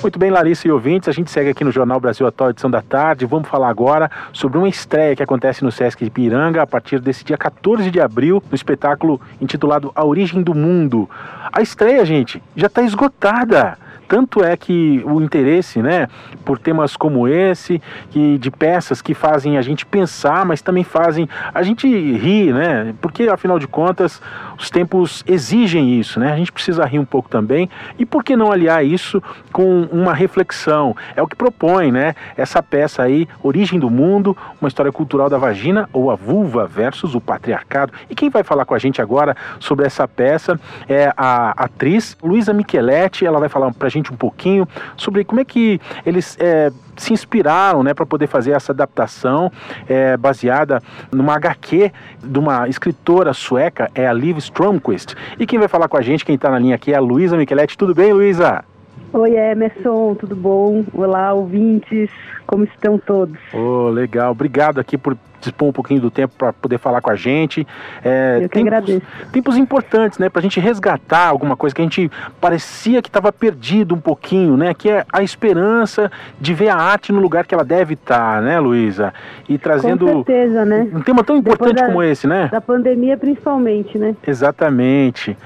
Muito bem, Larissa e ouvintes, a gente segue aqui no Jornal Brasil Atual, edição da tarde. Vamos falar agora sobre uma estreia que acontece no Sesc de Piranga a partir desse dia 14 de abril, no espetáculo intitulado A Origem do Mundo. A estreia, gente, já está esgotada. Tanto é que o interesse, né, por temas como esse, que de peças que fazem a gente pensar, mas também fazem a gente rir, né? Porque afinal de contas, os tempos exigem isso, né? A gente precisa rir um pouco também. E por que não aliar isso com uma reflexão? É o que propõe, né? Essa peça aí, Origem do Mundo, uma história cultural da vagina ou a vulva versus o patriarcado. E quem vai falar com a gente agora sobre essa peça é a atriz Luísa Micheletti. Ela vai falar pra gente gente um pouquinho sobre como é que eles é, se inspiraram né, para poder fazer essa adaptação é, baseada numa HQ de uma escritora sueca, é a Liv Stromquist. E quem vai falar com a gente, quem está na linha aqui, é a Luísa Micheletti. Tudo bem, Luísa? Oi, Emerson, tudo bom? Olá, ouvintes, como estão todos? Oh, legal, obrigado aqui por dispor um pouquinho do tempo para poder falar com a gente. É, Eu que tempos, agradeço. Tempos importantes, né, para a gente resgatar alguma coisa que a gente parecia que estava perdido um pouquinho, né, que é a esperança de ver a arte no lugar que ela deve estar, tá, né, Luísa? E trazendo com certeza, né? um tema tão importante da, como esse, né? Da pandemia principalmente, né? Exatamente.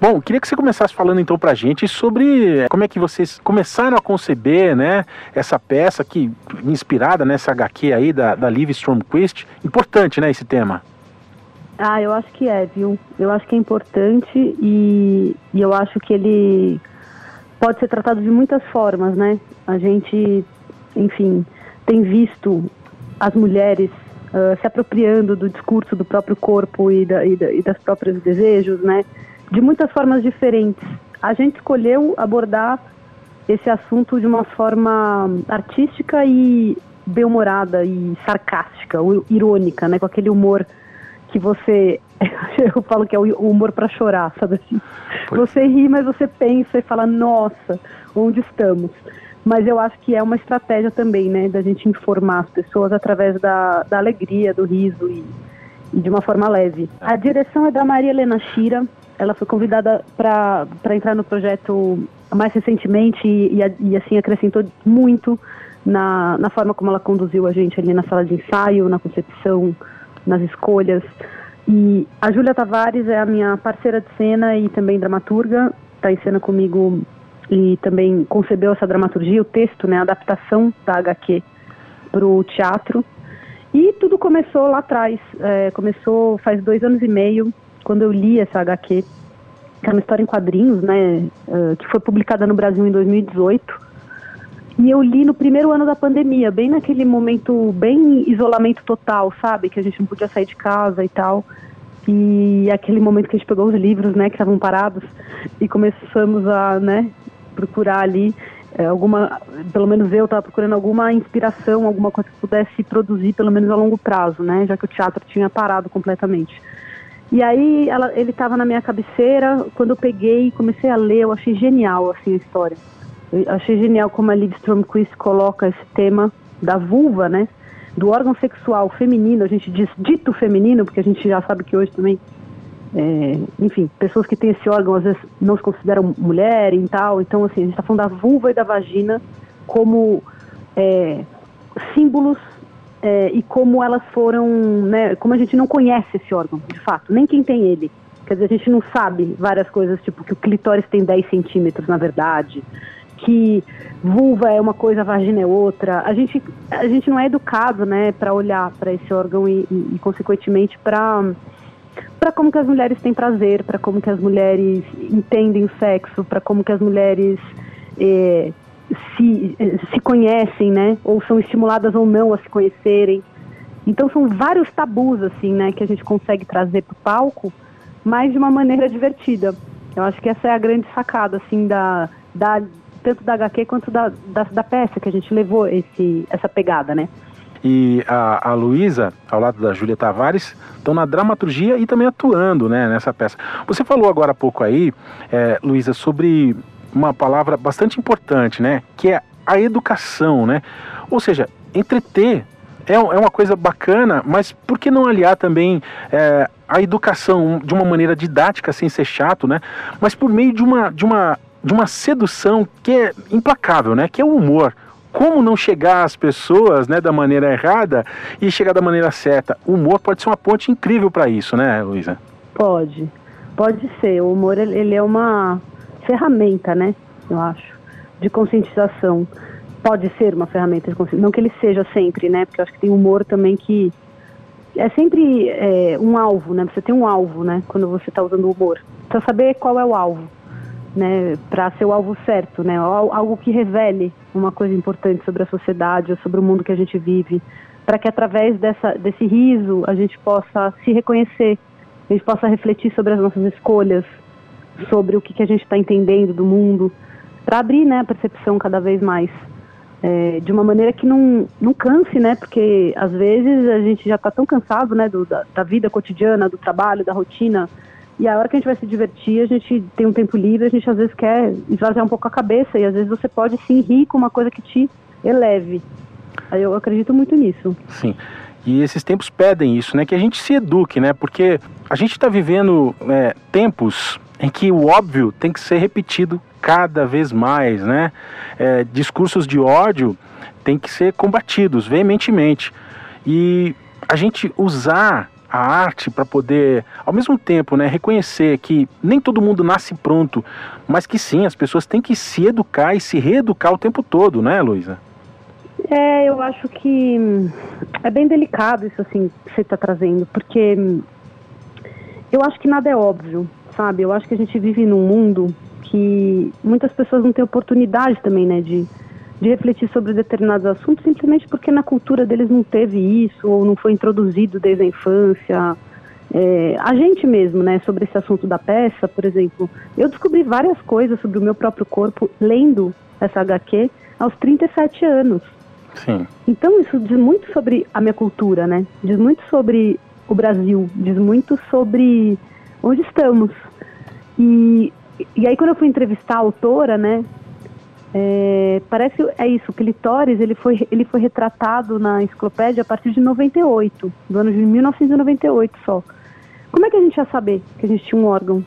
Bom, queria que você começasse falando então para a gente sobre como é que vocês começaram a conceber, né, essa peça que inspirada nessa HQ aí da, da Liv Stromquist Importante, né, esse tema. Ah, eu acho que é, viu? Eu acho que é importante e, e eu acho que ele pode ser tratado de muitas formas, né? A gente, enfim, tem visto as mulheres uh, se apropriando do discurso do próprio corpo e, da, e, da, e das próprios desejos, né? De muitas formas diferentes. A gente escolheu abordar esse assunto de uma forma artística e bem-humorada e sarcástica, irônica, né? Com aquele humor que você. Eu falo que é o humor para chorar, sabe assim? Pois. Você ri, mas você pensa e fala, nossa, onde estamos? Mas eu acho que é uma estratégia também, né? Da gente informar as pessoas através da, da alegria, do riso e, e de uma forma leve. A direção é da Maria Helena Shira. Ela foi convidada para entrar no projeto mais recentemente e, e, e assim acrescentou muito na, na forma como ela conduziu a gente ali na sala de ensaio, na concepção, nas escolhas. E a Júlia Tavares é a minha parceira de cena e também dramaturga, está em cena comigo e também concebeu essa dramaturgia, o texto, né, a adaptação da HQ para o teatro. E tudo começou lá atrás, é, começou faz dois anos e meio, quando eu li essa HQ, que é uma história em quadrinhos, né, uh, que foi publicada no Brasil em 2018 e eu li no primeiro ano da pandemia, bem naquele momento, bem isolamento total, sabe? Que a gente não podia sair de casa e tal. E aquele momento que a gente pegou os livros, né, que estavam parados, e começamos a, né, procurar ali é, alguma, pelo menos eu estava procurando alguma inspiração, alguma coisa que pudesse produzir, pelo menos a longo prazo, né, já que o teatro tinha parado completamente. E aí ela, ele estava na minha cabeceira, quando eu peguei e comecei a ler, eu achei genial, assim, a história. Eu achei genial como a Liv Stromquist coloca esse tema da vulva, né? Do órgão sexual feminino, a gente diz dito feminino, porque a gente já sabe que hoje também, é, enfim, pessoas que têm esse órgão às vezes não se consideram mulher e tal. Então, assim, a gente está falando da vulva e da vagina como é, símbolos é, e como elas foram, né? Como a gente não conhece esse órgão, de fato, nem quem tem ele. Quer dizer, a gente não sabe várias coisas, tipo que o clitóris tem 10 centímetros, na verdade que vulva é uma coisa, vagina é outra. A gente, a gente não é educado, né, para olhar para esse órgão e, e, e consequentemente, para para como que as mulheres têm prazer, para como que as mulheres entendem o sexo, para como que as mulheres eh, se, se conhecem, né, ou são estimuladas ou não a se conhecerem. Então são vários tabus assim, né, que a gente consegue trazer para o palco, mas de uma maneira divertida. Eu acho que essa é a grande sacada assim da, da tanto da HQ quanto da, da, da peça que a gente levou esse, essa pegada, né? E a, a Luísa, ao lado da Júlia Tavares, estão na dramaturgia e também atuando né, nessa peça. Você falou agora há pouco aí, é, Luísa, sobre uma palavra bastante importante, né? Que é a educação, né? Ou seja, entreter é, é uma coisa bacana, mas por que não aliar também é, a educação de uma maneira didática, sem ser chato, né? Mas por meio de uma, de uma de uma sedução que é implacável, né? Que é o humor. Como não chegar às pessoas, né, da maneira errada e chegar da maneira certa? O humor pode ser uma ponte incrível para isso, né, Luísa? Pode, pode ser. O humor ele é uma ferramenta, né? Eu acho, de conscientização. Pode ser uma ferramenta de conscientização, não que ele seja sempre, né? Porque eu acho que tem humor também que é sempre é, um alvo, né? Você tem um alvo, né? Quando você está usando o humor. Precisa saber qual é o alvo, né? Para ser o alvo certo, né? Algo que revele uma coisa importante sobre a sociedade, ou sobre o mundo que a gente vive, para que através dessa, desse riso a gente possa se reconhecer, a gente possa refletir sobre as nossas escolhas, sobre o que, que a gente está entendendo do mundo, para abrir, né, a percepção cada vez mais é, de uma maneira que não, não canse, né? Porque às vezes a gente já está tão cansado, né, do, da, da, vida cotidiana, do trabalho, da rotina. E a hora que a gente vai se divertir, a gente tem um tempo livre, a gente às vezes quer esvaziar um pouco a cabeça e às vezes você pode sim rir com uma coisa que te eleve. Eu acredito muito nisso. Sim. E esses tempos pedem isso, né? Que a gente se eduque, né? Porque a gente está vivendo é, tempos em que o óbvio tem que ser repetido cada vez mais, né? É, discursos de ódio têm que ser combatidos veementemente. E a gente usar a arte para poder, ao mesmo tempo, né, reconhecer que nem todo mundo nasce pronto, mas que sim, as pessoas têm que se educar e se reeducar o tempo todo, né, Luísa? É, eu acho que é bem delicado isso assim que você está trazendo, porque eu acho que nada é óbvio, sabe? Eu acho que a gente vive num mundo que muitas pessoas não têm oportunidade também, né, de, de refletir sobre determinados assuntos simplesmente porque na cultura deles não teve isso ou não foi introduzido desde a infância. É, a gente mesmo, né, sobre esse assunto da peça, por exemplo, eu descobri várias coisas sobre o meu próprio corpo lendo essa HQ aos 37 anos. Sim. Então isso diz muito sobre a minha cultura, né? Diz muito sobre o Brasil, diz muito sobre onde estamos. E e aí quando eu fui entrevistar a autora, né, é, parece é isso, o clitóris ele foi, ele foi retratado na enciclopédia a partir de 98, do ano de 1998 só. Como é que a gente ia saber que a gente tinha um órgão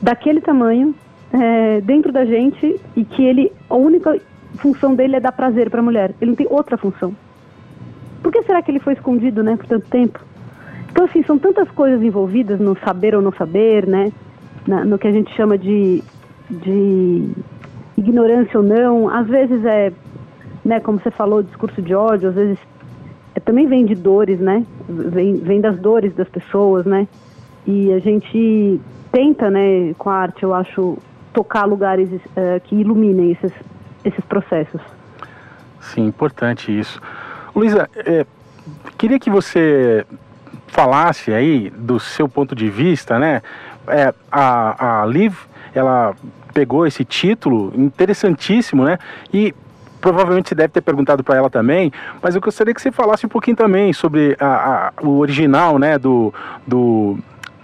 daquele tamanho é, dentro da gente e que ele a única função dele é dar prazer para a mulher? Ele não tem outra função. Por que será que ele foi escondido, né, por tanto tempo? Então assim são tantas coisas envolvidas no saber ou não saber, né? Na, no que a gente chama de, de ignorância ou não. Às vezes é, né, como você falou, discurso de ódio, às vezes é, também vem de dores, né? Vem, vem das dores das pessoas, né? E a gente tenta, né, com a arte, eu acho, tocar lugares uh, que iluminem esses, esses processos. Sim, importante isso. Luísa, é, queria que você falasse aí do seu ponto de vista, né? É, a, a Liv, ela pegou esse título interessantíssimo, né? E provavelmente você deve ter perguntado para ela também, mas eu gostaria que você falasse um pouquinho também sobre a, a, o original, né, do, do,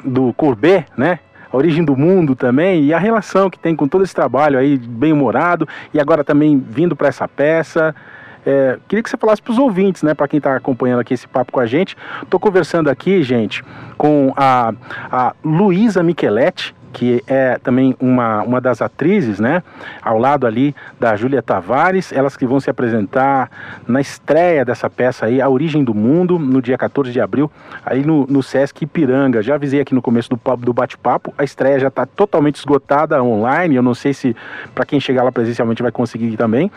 do Courbet, né? A origem do mundo também e a relação que tem com todo esse trabalho aí bem humorado e agora também vindo para essa peça. É, queria que você falasse para os ouvintes, né, para quem está acompanhando aqui esse papo com a gente. Estou conversando aqui, gente, com a, a Luísa Micheletti, que é também uma, uma das atrizes, né? Ao lado ali da Júlia Tavares, elas que vão se apresentar na estreia dessa peça aí, A Origem do Mundo, no dia 14 de abril, aí no, no Sesc Ipiranga. Já avisei aqui no começo do, do bate-papo, a estreia já está totalmente esgotada online, eu não sei se para quem chegar lá presencialmente vai conseguir também.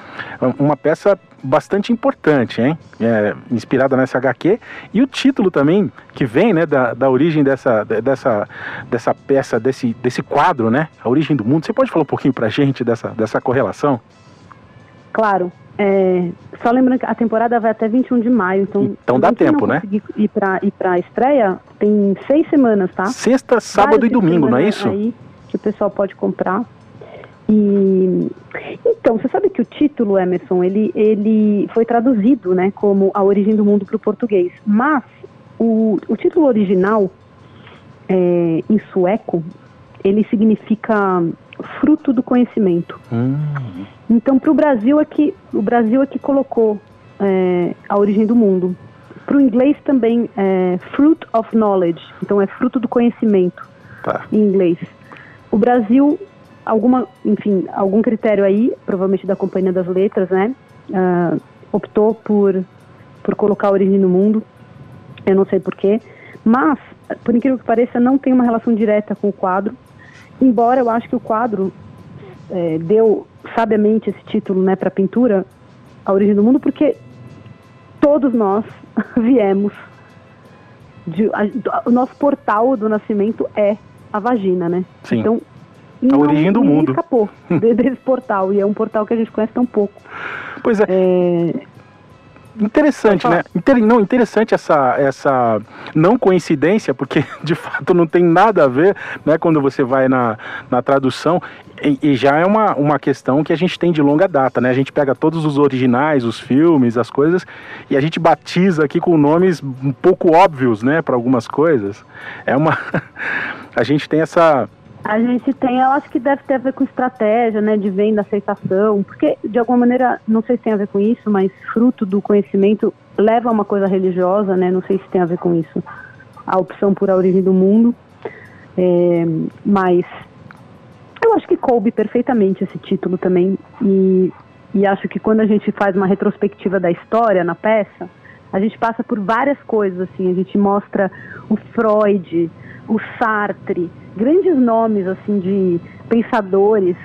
Uma peça bastante importante, hein? É, inspirada nessa HQ. E o título também, que vem né, da, da origem dessa, dessa, dessa peça, desse, desse quadro, né? A origem do mundo. Você pode falar um pouquinho pra gente dessa, dessa correlação? Claro. É, só lembrando que a temporada vai até 21 de maio, então. Então dá tempo, né? Ir para ir pra estreia, tem seis semanas, tá? Sexta, sábado Várias e domingo, não é isso? Aí que o pessoal pode comprar. E então, você sabe que o título Emerson, ele, ele foi traduzido, né, como A Origem do Mundo para o português, mas o, o título original é, em sueco, ele significa fruto do conhecimento. Hum. Então, para o Brasil é que o Brasil é que colocou é, a origem do mundo. Para o inglês também é fruit of knowledge, então é fruto do conhecimento tá. em inglês. O Brasil alguma, enfim, algum critério aí, provavelmente da Companhia das Letras, né? Uh, optou por, por colocar a origem no mundo. Eu não sei porquê. Mas, por incrível que pareça, não tem uma relação direta com o quadro. Embora eu acho que o quadro é, deu sabiamente esse título né, para a pintura, A Origem do Mundo, porque todos nós viemos. De, a, o nosso portal do nascimento é a vagina, né? Sim. Então, a origem do mundo. escapou desse portal, e é um portal que a gente conhece tão pouco. Pois é. é... Interessante, né? Inter... Não, interessante essa, essa não coincidência, porque de fato não tem nada a ver, né? Quando você vai na, na tradução. E, e, já é uma, uma questão que a gente tem de longa data, né? A gente pega todos os originais, os filmes, as coisas, e a gente batiza aqui com nomes um pouco óbvios, né? Para algumas coisas. É uma. a gente tem essa a gente tem, eu acho que deve ter a ver com estratégia, né, de venda, aceitação, porque de alguma maneira, não sei se tem a ver com isso, mas fruto do conhecimento leva a uma coisa religiosa, né, não sei se tem a ver com isso, a opção por a origem do mundo, é, mas eu acho que coube perfeitamente esse título também, e, e acho que quando a gente faz uma retrospectiva da história na peça, a gente passa por várias coisas, assim, a gente mostra o Freud, o Sartre, grandes nomes assim de pensadores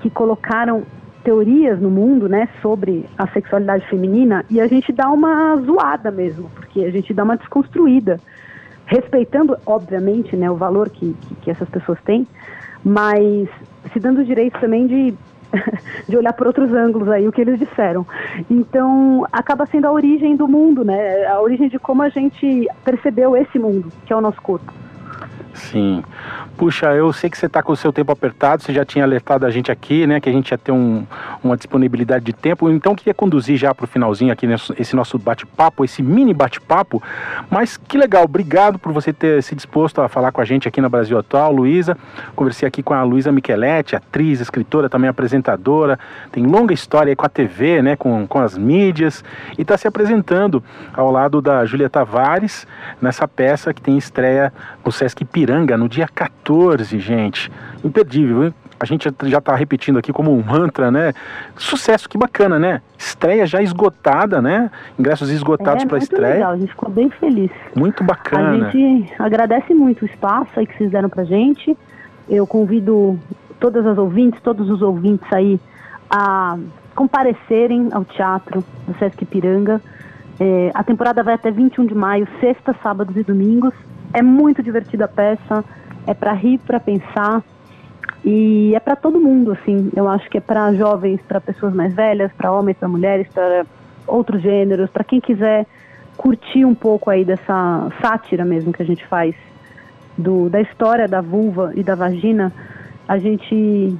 que colocaram teorias no mundo, né, sobre a sexualidade feminina e a gente dá uma zoada mesmo, porque a gente dá uma desconstruída, respeitando, obviamente, né, o valor que, que, que essas pessoas têm, mas se dando o direito também de de olhar por outros ângulos aí o que eles disseram. Então, acaba sendo a origem do mundo, né? A origem de como a gente percebeu esse mundo, que é o nosso corpo. Sim. Puxa, eu sei que você está com o seu tempo apertado, você já tinha alertado a gente aqui, né, que a gente ia ter um, uma disponibilidade de tempo, então queria conduzir já para o finalzinho aqui nesse, esse nosso bate-papo, esse mini bate-papo, mas que legal, obrigado por você ter se disposto a falar com a gente aqui na Brasil Atual, Luísa, conversei aqui com a Luísa Micheletti, atriz, escritora, também apresentadora, tem longa história com a TV, né, com, com as mídias, e está se apresentando ao lado da Júlia Tavares, nessa peça que tem estreia no Sesc Ipiranga no dia 14, gente. Imperdível, hein? A gente já está repetindo aqui como um mantra, né? Sucesso, que bacana, né? Estreia já esgotada, né? Ingressos esgotados é, para a estreia. Legal, a gente ficou bem feliz. Muito bacana. A gente agradece muito o espaço aí que vocês deram para gente. Eu convido todas as ouvintes, todos os ouvintes aí a comparecerem ao teatro do Sesc Piranga. É, a temporada vai até 21 de maio, sexta, sábados e domingos. É muito divertida a peça, é para rir, para pensar e é para todo mundo, assim. Eu acho que é para jovens, para pessoas mais velhas, para homens, para mulheres, para outros gêneros, para quem quiser curtir um pouco aí dessa sátira mesmo que a gente faz do, da história da vulva e da vagina. A gente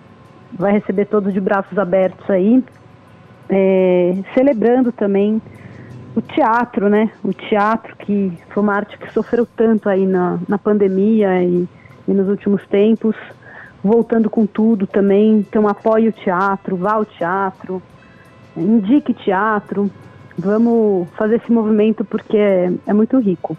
vai receber todos de braços abertos aí, é, celebrando também o teatro, né? O teatro que foi uma arte que sofreu tanto aí na, na pandemia e, e nos últimos tempos, voltando com tudo também. Então apoie o teatro, vá ao teatro, indique teatro. Vamos fazer esse movimento porque é, é muito rico.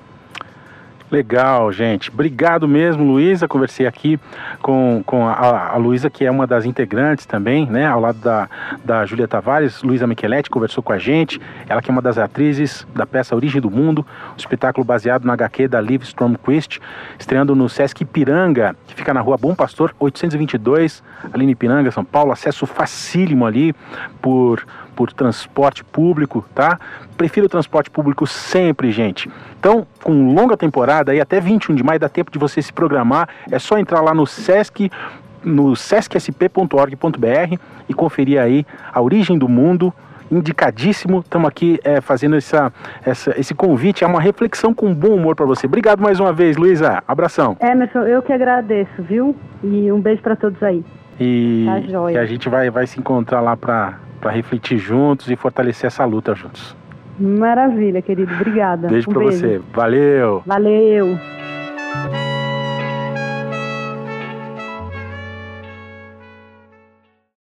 Legal, gente. Obrigado mesmo, Luísa. Conversei aqui com, com a, a Luísa, que é uma das integrantes também, né? Ao lado da, da Júlia Tavares. Luísa Micheletti conversou com a gente. Ela que é uma das atrizes da peça Origem do Mundo, um espetáculo baseado na HQ da Liv Stromquist, estreando no Sesc Ipiranga, que fica na rua Bom Pastor, 822, ali em Ipiranga, São Paulo. Acesso facílimo ali por por transporte público, tá? Prefiro o transporte público sempre, gente. Então, com longa temporada, aí até 21 de maio, dá tempo de você se programar. É só entrar lá no Sesc, no sescsp.org.br e conferir aí a origem do mundo indicadíssimo. Estamos aqui é, fazendo essa, essa, esse convite, é uma reflexão com bom humor para você. Obrigado mais uma vez, Luísa. Abração. Emerson, eu que agradeço, viu? E um beijo para todos aí. E, tá e a gente vai, vai se encontrar lá para para refletir juntos e fortalecer essa luta juntos. Maravilha, querido. Obrigada. Beijo um para você. Valeu. Valeu.